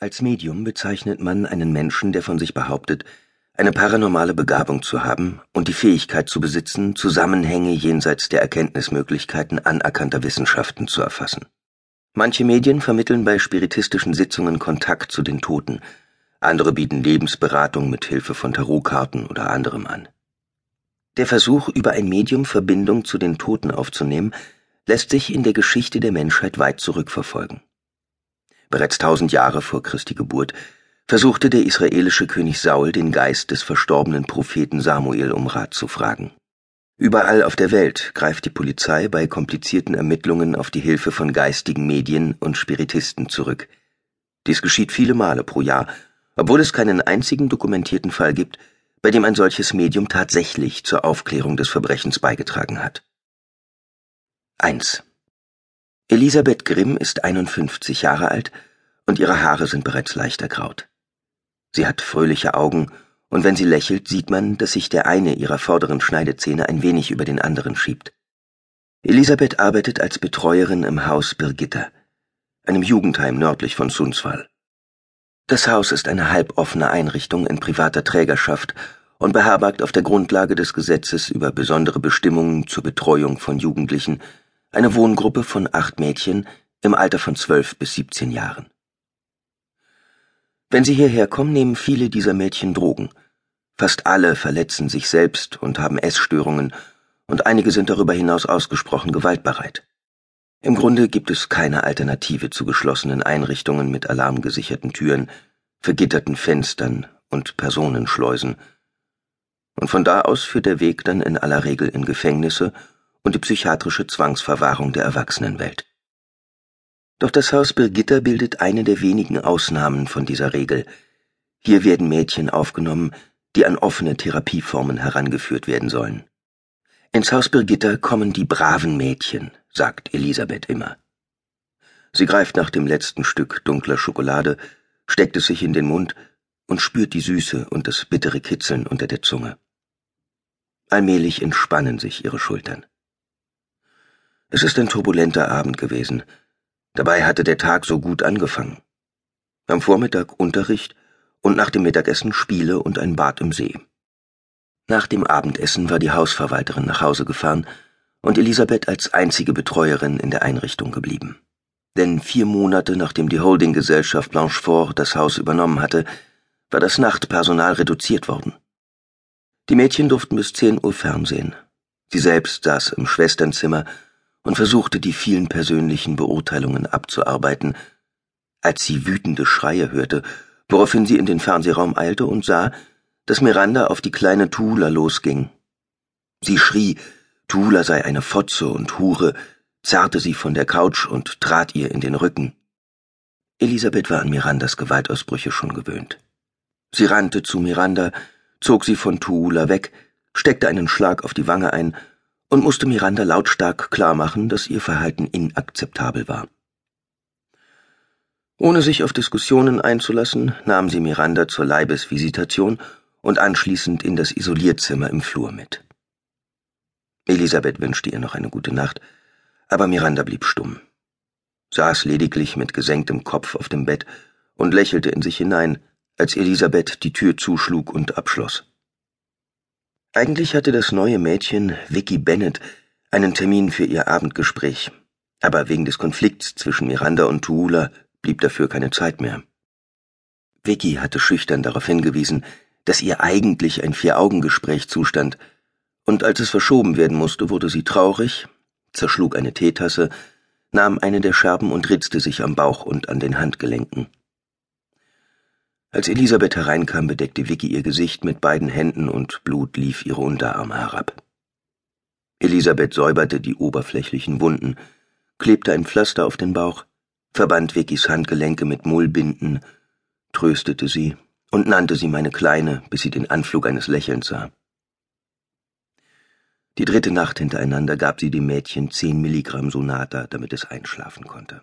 Als Medium bezeichnet man einen Menschen, der von sich behauptet, eine paranormale Begabung zu haben und die Fähigkeit zu besitzen, Zusammenhänge jenseits der Erkenntnismöglichkeiten anerkannter Wissenschaften zu erfassen. Manche Medien vermitteln bei spiritistischen Sitzungen Kontakt zu den Toten, andere bieten Lebensberatung mit Hilfe von Tarotkarten oder anderem an. Der Versuch, über ein Medium Verbindung zu den Toten aufzunehmen, lässt sich in der Geschichte der Menschheit weit zurückverfolgen. Bereits tausend Jahre vor Christi Geburt versuchte der israelische König Saul den Geist des verstorbenen Propheten Samuel um Rat zu fragen. Überall auf der Welt greift die Polizei bei komplizierten Ermittlungen auf die Hilfe von geistigen Medien und Spiritisten zurück. Dies geschieht viele Male pro Jahr, obwohl es keinen einzigen dokumentierten Fall gibt, bei dem ein solches Medium tatsächlich zur Aufklärung des Verbrechens beigetragen hat. 1. Elisabeth Grimm ist 51 Jahre alt und ihre Haare sind bereits leicht ergraut. Sie hat fröhliche Augen und wenn sie lächelt, sieht man, dass sich der eine ihrer vorderen Schneidezähne ein wenig über den anderen schiebt. Elisabeth arbeitet als Betreuerin im Haus Birgitta, einem Jugendheim nördlich von Sundsvall. Das Haus ist eine halboffene Einrichtung in privater Trägerschaft und beherbergt auf der Grundlage des Gesetzes über besondere Bestimmungen zur Betreuung von Jugendlichen eine Wohngruppe von acht Mädchen im Alter von zwölf bis siebzehn Jahren. Wenn sie hierher kommen, nehmen viele dieser Mädchen Drogen. Fast alle verletzen sich selbst und haben Essstörungen, und einige sind darüber hinaus ausgesprochen gewaltbereit. Im Grunde gibt es keine Alternative zu geschlossenen Einrichtungen mit alarmgesicherten Türen, vergitterten Fenstern und Personenschleusen. Und von da aus führt der Weg dann in aller Regel in Gefängnisse und die psychiatrische Zwangsverwahrung der Erwachsenenwelt. Doch das Haus Birgitta bildet eine der wenigen Ausnahmen von dieser Regel. Hier werden Mädchen aufgenommen, die an offene Therapieformen herangeführt werden sollen. Ins Haus Birgitta kommen die braven Mädchen, sagt Elisabeth immer. Sie greift nach dem letzten Stück dunkler Schokolade, steckt es sich in den Mund und spürt die Süße und das bittere Kitzeln unter der Zunge. Allmählich entspannen sich ihre Schultern. Es ist ein turbulenter Abend gewesen. Dabei hatte der Tag so gut angefangen. Am Vormittag Unterricht und nach dem Mittagessen Spiele und ein Bad im See. Nach dem Abendessen war die Hausverwalterin nach Hause gefahren und Elisabeth als einzige Betreuerin in der Einrichtung geblieben. Denn vier Monate nachdem die Holdinggesellschaft Blanchefort das Haus übernommen hatte, war das Nachtpersonal reduziert worden. Die Mädchen durften bis zehn Uhr Fernsehen. Sie selbst saß im Schwesternzimmer und versuchte die vielen persönlichen Beurteilungen abzuarbeiten, als sie wütende Schreie hörte, woraufhin sie in den Fernsehraum eilte und sah, dass Miranda auf die kleine Tula losging. Sie schrie, Tula sei eine Fotze und Hure, zerrte sie von der Couch und trat ihr in den Rücken. Elisabeth war an Mirandas Gewaltausbrüche schon gewöhnt. Sie rannte zu Miranda, zog sie von Tuula weg, steckte einen Schlag auf die Wange ein und musste Miranda lautstark klarmachen, dass ihr Verhalten inakzeptabel war. Ohne sich auf Diskussionen einzulassen, nahm sie Miranda zur Leibesvisitation und anschließend in das Isolierzimmer im Flur mit. Elisabeth wünschte ihr noch eine gute Nacht, aber Miranda blieb stumm, saß lediglich mit gesenktem Kopf auf dem Bett und lächelte in sich hinein, als Elisabeth die Tür zuschlug und abschloss. Eigentlich hatte das neue Mädchen, Vicky Bennett, einen Termin für ihr Abendgespräch, aber wegen des Konflikts zwischen Miranda und Tuula blieb dafür keine Zeit mehr. Vicky hatte schüchtern darauf hingewiesen, dass ihr eigentlich ein Vier-Augen-Gespräch zustand, und als es verschoben werden musste, wurde sie traurig, zerschlug eine Teetasse, nahm eine der Scherben und ritzte sich am Bauch und an den Handgelenken. Als Elisabeth hereinkam, bedeckte Vicky ihr Gesicht mit beiden Händen und Blut lief ihre Unterarme herab. Elisabeth säuberte die oberflächlichen Wunden, klebte ein Pflaster auf den Bauch, verband Vickys Handgelenke mit Mullbinden, tröstete sie und nannte sie meine Kleine, bis sie den Anflug eines Lächelns sah. Die dritte Nacht hintereinander gab sie dem Mädchen zehn Milligramm Sonata, damit es einschlafen konnte.